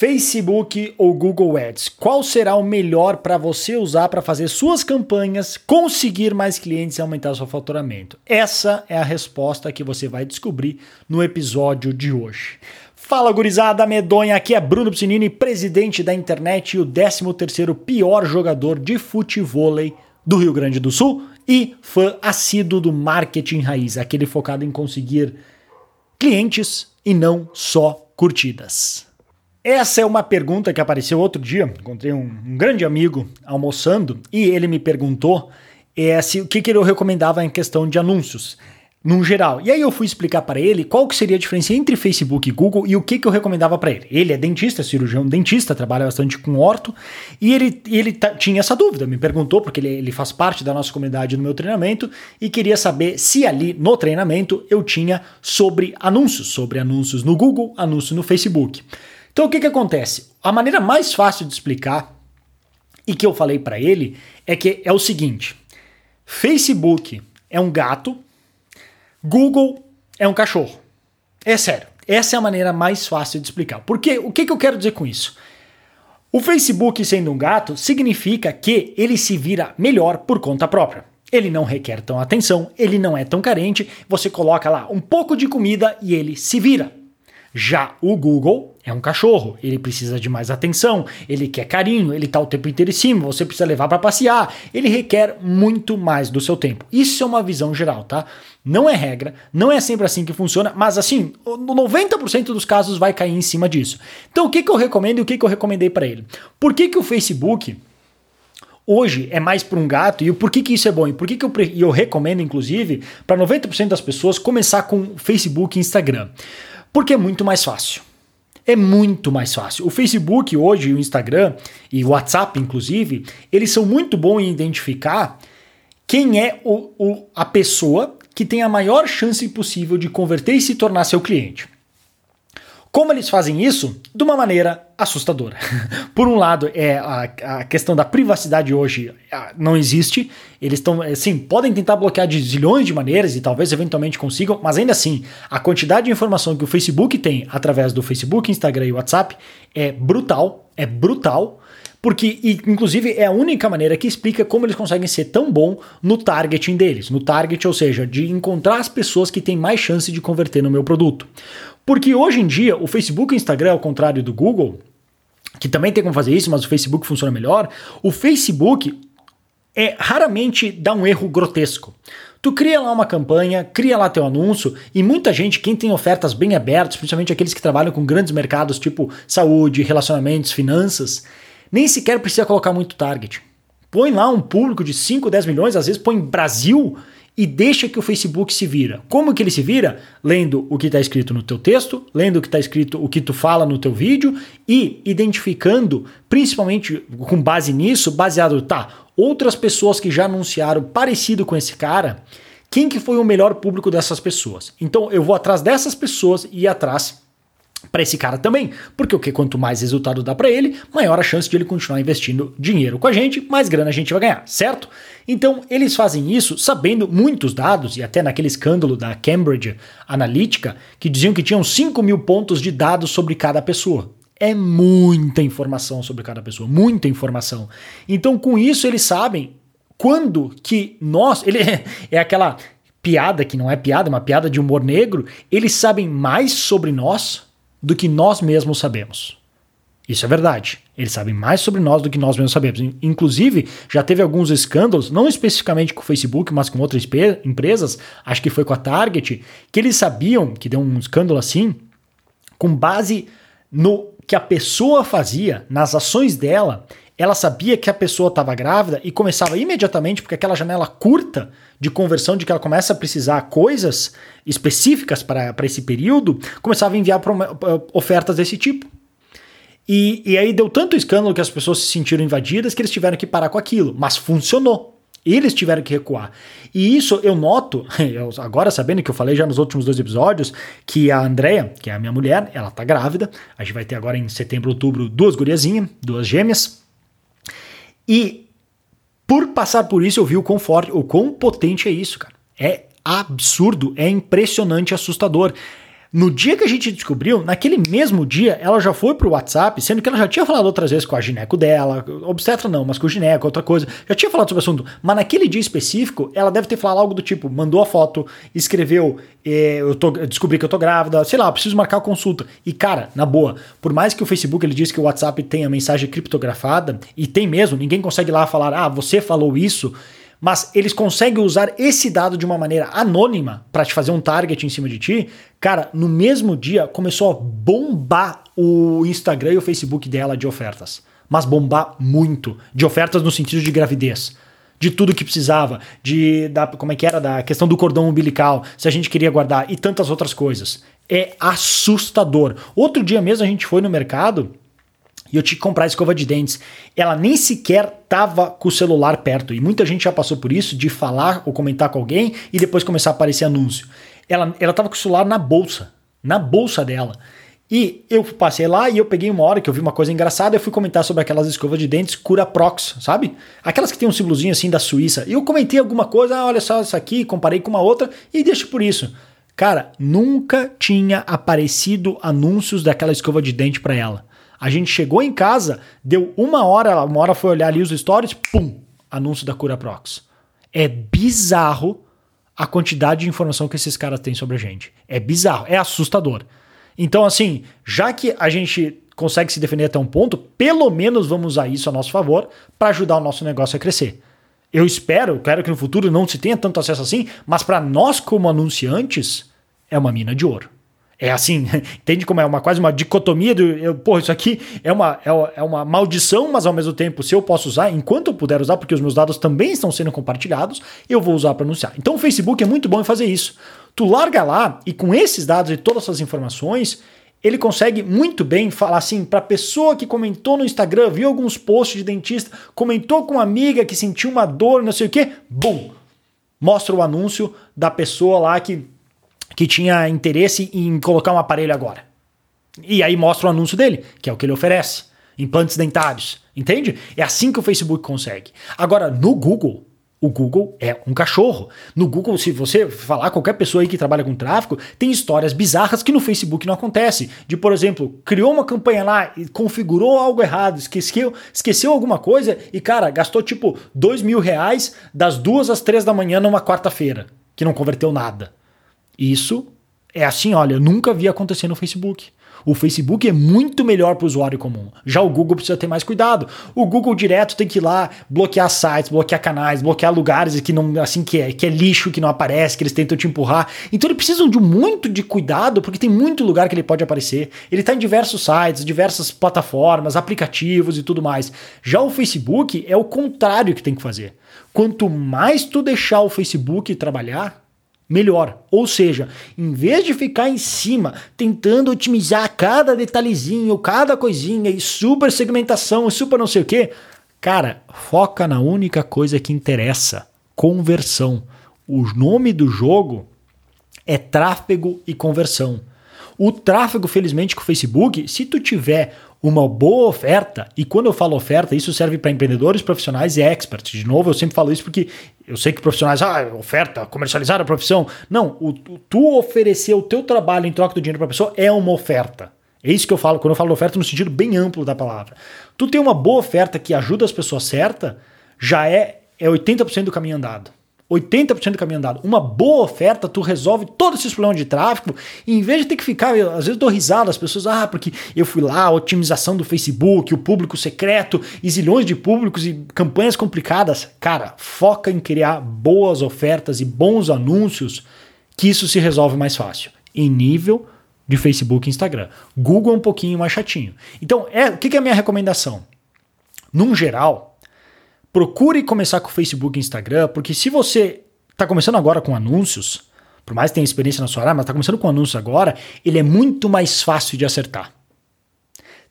Facebook ou Google Ads? Qual será o melhor para você usar para fazer suas campanhas, conseguir mais clientes e aumentar seu faturamento? Essa é a resposta que você vai descobrir no episódio de hoje. Fala gurizada medonha, aqui é Bruno Piscinini, presidente da internet e o 13º pior jogador de futevôlei do Rio Grande do Sul e fã assíduo do marketing raiz, aquele focado em conseguir clientes e não só curtidas. Essa é uma pergunta que apareceu outro dia. Encontrei um, um grande amigo almoçando e ele me perguntou é, se, o que, que ele recomendava em questão de anúncios, num geral. E aí eu fui explicar para ele qual que seria a diferença entre Facebook e Google e o que, que eu recomendava para ele. Ele é dentista, cirurgião dentista, trabalha bastante com orto e ele, ele tinha essa dúvida. Me perguntou, porque ele, ele faz parte da nossa comunidade no meu treinamento e queria saber se ali no treinamento eu tinha sobre anúncios, sobre anúncios no Google, anúncios no Facebook. Então o que, que acontece? A maneira mais fácil de explicar e que eu falei para ele é que é o seguinte: Facebook é um gato, Google é um cachorro. É sério. Essa é a maneira mais fácil de explicar. Porque o que, que eu quero dizer com isso? O Facebook sendo um gato significa que ele se vira melhor por conta própria. Ele não requer tão atenção, ele não é tão carente, você coloca lá um pouco de comida e ele se vira. Já o Google é um cachorro, ele precisa de mais atenção, ele quer carinho, ele está o tempo inteiro em cima, você precisa levar para passear, ele requer muito mais do seu tempo. Isso é uma visão geral, tá? Não é regra, não é sempre assim que funciona, mas assim, 90% dos casos vai cair em cima disso. Então o que, que eu recomendo e o que, que eu recomendei para ele? Por que, que o Facebook hoje é mais para um gato e por que, que isso é bom? E por que, que eu, eu recomendo, inclusive, para 90% das pessoas começar com Facebook e Instagram? Porque é muito mais fácil. É muito mais fácil. O Facebook hoje, o Instagram e o WhatsApp, inclusive, eles são muito bons em identificar quem é o, o, a pessoa que tem a maior chance possível de converter e se tornar seu cliente. Como eles fazem isso? De uma maneira assustadora. Por um lado, é a, a questão da privacidade hoje não existe. Eles estão, assim, podem tentar bloquear de zilhões de maneiras e talvez eventualmente consigam, mas ainda assim, a quantidade de informação que o Facebook tem através do Facebook, Instagram e WhatsApp é brutal, é brutal. Porque, inclusive, é a única maneira que explica como eles conseguem ser tão bom no targeting deles. No target, ou seja, de encontrar as pessoas que têm mais chance de converter no meu produto. Porque hoje em dia, o Facebook e o Instagram, ao contrário do Google, que também tem como fazer isso, mas o Facebook funciona melhor, o Facebook é raramente dá um erro grotesco. Tu cria lá uma campanha, cria lá teu anúncio e muita gente, quem tem ofertas bem abertas, principalmente aqueles que trabalham com grandes mercados tipo saúde, relacionamentos, finanças, nem sequer precisa colocar muito target. Põe lá um público de 5, 10 milhões, às vezes põe Brasil e deixa que o Facebook se vira. Como que ele se vira? Lendo o que está escrito no teu texto, lendo o que está escrito, o que tu fala no teu vídeo e identificando, principalmente com base nisso, baseado, tá, outras pessoas que já anunciaram parecido com esse cara, quem que foi o melhor público dessas pessoas? Então eu vou atrás dessas pessoas e ir atrás para esse cara também, porque o que quanto mais resultado dá para ele, maior a chance de ele continuar investindo dinheiro com a gente, mais grana a gente vai ganhar, certo? Então eles fazem isso sabendo muitos dados e até naquele escândalo da Cambridge Analytica que diziam que tinham 5 mil pontos de dados sobre cada pessoa. É muita informação sobre cada pessoa, muita informação. Então com isso eles sabem quando que nós, ele é, aquela piada que não é piada, é uma piada de humor negro, eles sabem mais sobre nós do que nós mesmos sabemos. Isso é verdade. Eles sabem mais sobre nós do que nós mesmos sabemos. Inclusive, já teve alguns escândalos, não especificamente com o Facebook, mas com outras empresas, acho que foi com a Target, que eles sabiam que deu um escândalo assim, com base no que a pessoa fazia, nas ações dela, ela sabia que a pessoa estava grávida e começava imediatamente, porque aquela janela curta de conversão, de que ela começa a precisar coisas específicas para esse período, começava a enviar ofertas desse tipo. E, e aí deu tanto escândalo que as pessoas se sentiram invadidas que eles tiveram que parar com aquilo. Mas funcionou. Eles tiveram que recuar. E isso eu noto, eu, agora sabendo que eu falei já nos últimos dois episódios, que a Andrea, que é a minha mulher, ela tá grávida. A gente vai ter agora em setembro, outubro, duas guriazinhas, duas gêmeas. E por passar por isso, eu vi o quão forte, o quão potente é isso, cara. É absurdo, é impressionante, assustador. No dia que a gente descobriu, naquele mesmo dia, ela já foi pro WhatsApp, sendo que ela já tinha falado outras vezes com a gineco dela, obstetra não, mas com o gineco, outra coisa, já tinha falado sobre o assunto, mas naquele dia específico, ela deve ter falado algo do tipo, mandou a foto, escreveu, eh, eu, tô, descobri que eu tô grávida, sei lá, preciso marcar a consulta. E cara, na boa, por mais que o Facebook ele diz que o WhatsApp tem a mensagem criptografada, e tem mesmo, ninguém consegue lá falar, ah, você falou isso, mas eles conseguem usar esse dado de uma maneira anônima para te fazer um target em cima de ti, cara, no mesmo dia começou a bombar o Instagram e o Facebook dela de ofertas. Mas bombar muito. De ofertas no sentido de gravidez de tudo que precisava, de da, como é que era da questão do cordão umbilical, se a gente queria guardar e tantas outras coisas. É assustador. Outro dia mesmo a gente foi no mercado e eu tinha que comprar escova de dentes. Ela nem sequer tava com o celular perto. E muita gente já passou por isso, de falar ou comentar com alguém e depois começar a aparecer anúncio. Ela, ela tava com o celular na bolsa, na bolsa dela. E eu passei lá e eu peguei uma hora que eu vi uma coisa engraçada, eu fui comentar sobre aquelas escovas de dentes Cura Prox, sabe? Aquelas que tem um símbolozinho assim da Suíça. E eu comentei alguma coisa, ah, olha só isso aqui, comparei com uma outra e deixo por isso. Cara, nunca tinha aparecido anúncios daquela escova de dente para ela. A gente chegou em casa, deu uma hora, uma hora foi olhar ali os stories, pum, anúncio da Cura Prox. É bizarro a quantidade de informação que esses caras têm sobre a gente. É bizarro, é assustador. Então, assim, já que a gente consegue se defender até um ponto, pelo menos vamos usar isso a nosso favor para ajudar o nosso negócio a crescer. Eu espero, quero que no futuro não se tenha tanto acesso assim, mas para nós como anunciantes é uma mina de ouro. É assim, entende como é uma quase uma dicotomia do. Eu, porra, isso aqui é uma, é, é uma maldição, mas ao mesmo tempo, se eu posso usar, enquanto eu puder usar, porque os meus dados também estão sendo compartilhados, eu vou usar para anunciar. Então o Facebook é muito bom em fazer isso. Tu larga lá e com esses dados e todas essas informações, ele consegue muito bem falar assim para a pessoa que comentou no Instagram, viu alguns posts de dentista, comentou com uma amiga que sentiu uma dor, não sei o quê, bum, mostra o anúncio da pessoa lá que que tinha interesse em colocar um aparelho agora. E aí mostra o anúncio dele, que é o que ele oferece. Implantes dentários. Entende? É assim que o Facebook consegue. Agora, no Google, o Google é um cachorro. No Google, se você falar qualquer pessoa aí que trabalha com tráfego, tem histórias bizarras que no Facebook não acontece. De, por exemplo, criou uma campanha lá e configurou algo errado, esqueceu, esqueceu alguma coisa e, cara, gastou tipo dois mil reais das duas às três da manhã numa quarta-feira, que não converteu nada. Isso é assim, olha, eu nunca vi acontecer no Facebook. O Facebook é muito melhor para o usuário comum. Já o Google precisa ter mais cuidado. O Google direto tem que ir lá bloquear sites, bloquear canais, bloquear lugares que não assim que é, que é lixo, que não aparece, que eles tentam te empurrar. Então eles precisam de muito de cuidado, porque tem muito lugar que ele pode aparecer. Ele está em diversos sites, diversas plataformas, aplicativos e tudo mais. Já o Facebook é o contrário que tem que fazer. Quanto mais tu deixar o Facebook trabalhar, melhor. Ou seja, em vez de ficar em cima tentando otimizar cada detalhezinho, cada coisinha e super segmentação e super não sei o que, cara, foca na única coisa que interessa: conversão. O nome do jogo é tráfego e conversão. O tráfego, felizmente, com o Facebook, se tu tiver uma boa oferta, e quando eu falo oferta, isso serve para empreendedores, profissionais e experts. De novo, eu sempre falo isso porque eu sei que profissionais, ah, oferta, comercializar a profissão. Não, o, tu oferecer o teu trabalho em troca do dinheiro para a pessoa é uma oferta. É isso que eu falo, quando eu falo oferta no sentido bem amplo da palavra. Tu tem uma boa oferta que ajuda as pessoas certa, já é, é 80% do caminho andado. 80% do caminho andado. Uma boa oferta, tu resolve todos esses problemas de tráfego, e em vez de ter que ficar, eu, às vezes dou risada, as pessoas, ah, porque eu fui lá, otimização do Facebook, o público secreto, e zilhões de públicos e campanhas complicadas. Cara, foca em criar boas ofertas e bons anúncios, que isso se resolve mais fácil. Em nível de Facebook e Instagram. Google é um pouquinho mais chatinho. Então, é, o que é a minha recomendação? Num geral, procure começar com o Facebook e Instagram, porque se você está começando agora com anúncios, por mais que tenha experiência na sua área, mas está começando com anúncios agora, ele é muito mais fácil de acertar.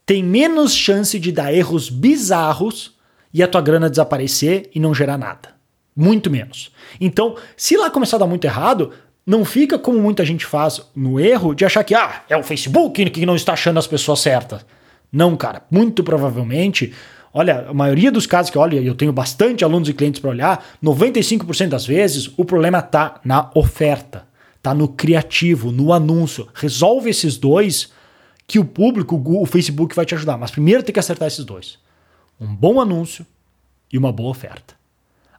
Tem menos chance de dar erros bizarros e a tua grana desaparecer e não gerar nada. Muito menos. Então, se lá começar a dar muito errado, não fica como muita gente faz no erro de achar que ah, é o Facebook que não está achando as pessoas certas. Não, cara. Muito provavelmente Olha, a maioria dos casos que olha, eu tenho bastante alunos e clientes para olhar, 95% das vezes o problema está na oferta. tá no criativo, no anúncio. Resolve esses dois que o público, o Facebook vai te ajudar. Mas primeiro tem que acertar esses dois. Um bom anúncio e uma boa oferta.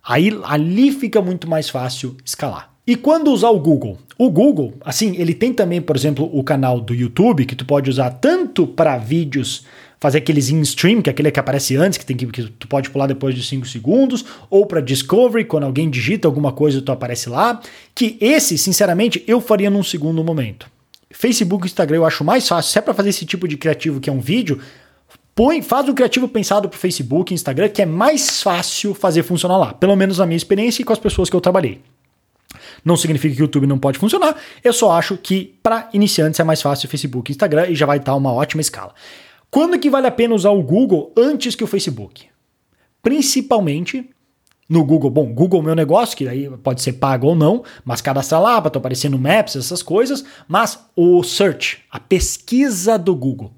Aí ali fica muito mais fácil escalar. E quando usar o Google? O Google, assim, ele tem também, por exemplo, o canal do YouTube que tu pode usar tanto para vídeos fazer aqueles in stream, que é aquele que aparece antes, que tem que, que tu pode pular depois de 5 segundos, ou para discovery, quando alguém digita alguma coisa, tu aparece lá, que esse, sinceramente, eu faria num segundo momento. Facebook e Instagram eu acho mais fácil, se é para fazer esse tipo de criativo que é um vídeo, põe, faz o criativo pensado para Facebook e Instagram, que é mais fácil fazer funcionar lá, pelo menos na minha experiência e com as pessoas que eu trabalhei. Não significa que o YouTube não pode funcionar, eu só acho que para iniciantes é mais fácil o Facebook e Instagram e já vai estar uma ótima escala. Quando que vale a pena usar o Google antes que o Facebook? Principalmente no Google. Bom, Google é meu negócio, que aí pode ser pago ou não, mas cadastrar lá para aparecer no Maps, essas coisas. Mas o search, a pesquisa do Google.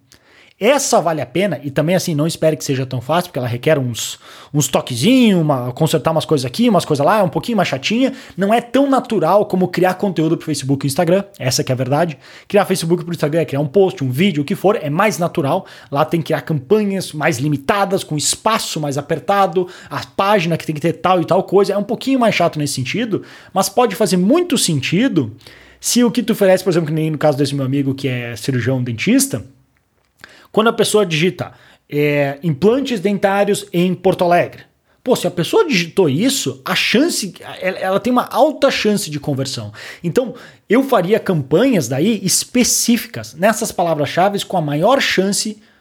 Essa vale a pena e também assim, não espere que seja tão fácil, porque ela requer uns, uns toquezinhos, uma, consertar umas coisas aqui, umas coisas lá, é um pouquinho mais chatinha. Não é tão natural como criar conteúdo para Facebook e Instagram, essa que é a verdade. Criar Facebook para o Instagram é criar um post, um vídeo, o que for, é mais natural. Lá tem que criar campanhas mais limitadas, com espaço mais apertado, a página que tem que ter tal e tal coisa. É um pouquinho mais chato nesse sentido, mas pode fazer muito sentido se o que tu oferece, por exemplo, que nem no caso desse meu amigo que é cirurgião dentista, quando a pessoa digita é, implantes dentários em Porto Alegre, Pô, se a pessoa digitou isso, a chance, ela tem uma alta chance de conversão. Então, eu faria campanhas daí específicas nessas palavras-chave com a maior chance de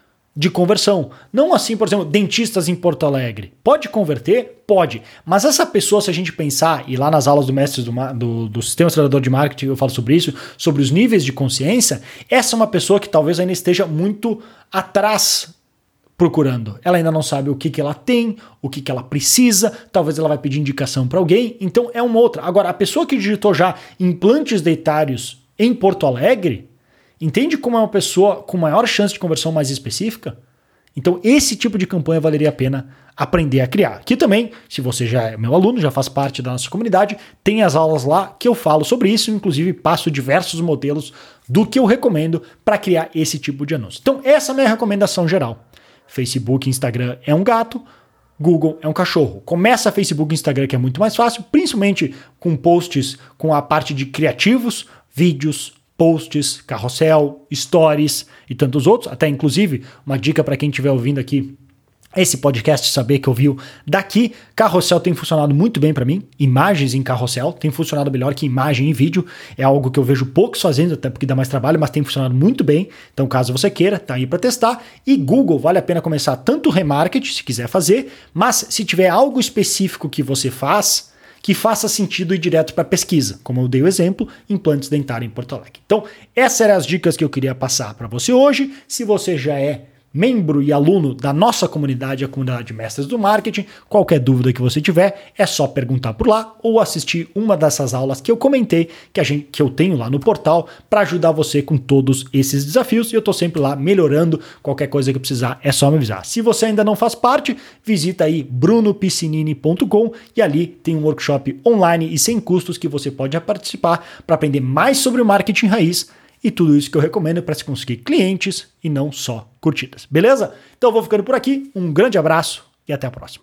conversão. Não assim, por exemplo, dentistas em Porto Alegre. Pode converter? Pode. Mas essa pessoa, se a gente pensar, e lá nas aulas do mestre do, do, do Sistema Acelerador de Marketing eu falo sobre isso, sobre os níveis de consciência, essa é uma pessoa que talvez ainda esteja muito atrás procurando. Ela ainda não sabe o que, que ela tem, o que, que ela precisa, talvez ela vai pedir indicação para alguém, então é uma outra. Agora, a pessoa que digitou já implantes dentários em Porto Alegre, Entende como é uma pessoa com maior chance de conversão mais específica? Então, esse tipo de campanha valeria a pena aprender a criar. Aqui também, se você já é meu aluno, já faz parte da nossa comunidade, tem as aulas lá que eu falo sobre isso, inclusive passo diversos modelos do que eu recomendo para criar esse tipo de anúncio. Então, essa é a minha recomendação geral. Facebook Instagram é um gato, Google é um cachorro. Começa Facebook e Instagram, que é muito mais fácil, principalmente com posts com a parte de criativos, vídeos, posts, carrossel, stories e tantos outros. Até inclusive, uma dica para quem estiver ouvindo aqui esse podcast, saber que ouviu daqui, carrossel tem funcionado muito bem para mim. Imagens em carrossel tem funcionado melhor que imagem em vídeo. É algo que eu vejo poucos fazendo, até porque dá mais trabalho, mas tem funcionado muito bem. Então, caso você queira, tá aí para testar. E Google vale a pena começar tanto remarketing, se quiser fazer, mas se tiver algo específico que você faz, que faça sentido ir direto para pesquisa, como eu dei o exemplo, implantes dentários em Porto Alegre. Então, essas eram as dicas que eu queria passar para você hoje. Se você já é membro e aluno da nossa comunidade, a comunidade de mestres do marketing. Qualquer dúvida que você tiver, é só perguntar por lá ou assistir uma dessas aulas que eu comentei que a gente que eu tenho lá no portal para ajudar você com todos esses desafios. E eu estou sempre lá melhorando. Qualquer coisa que precisar é só me avisar. Se você ainda não faz parte, visita aí brunopiscinini.com e ali tem um workshop online e sem custos que você pode participar para aprender mais sobre o marketing raiz e tudo isso que eu recomendo para se conseguir clientes e não só curtidas. Beleza? Então eu vou ficando por aqui. Um grande abraço e até a próxima.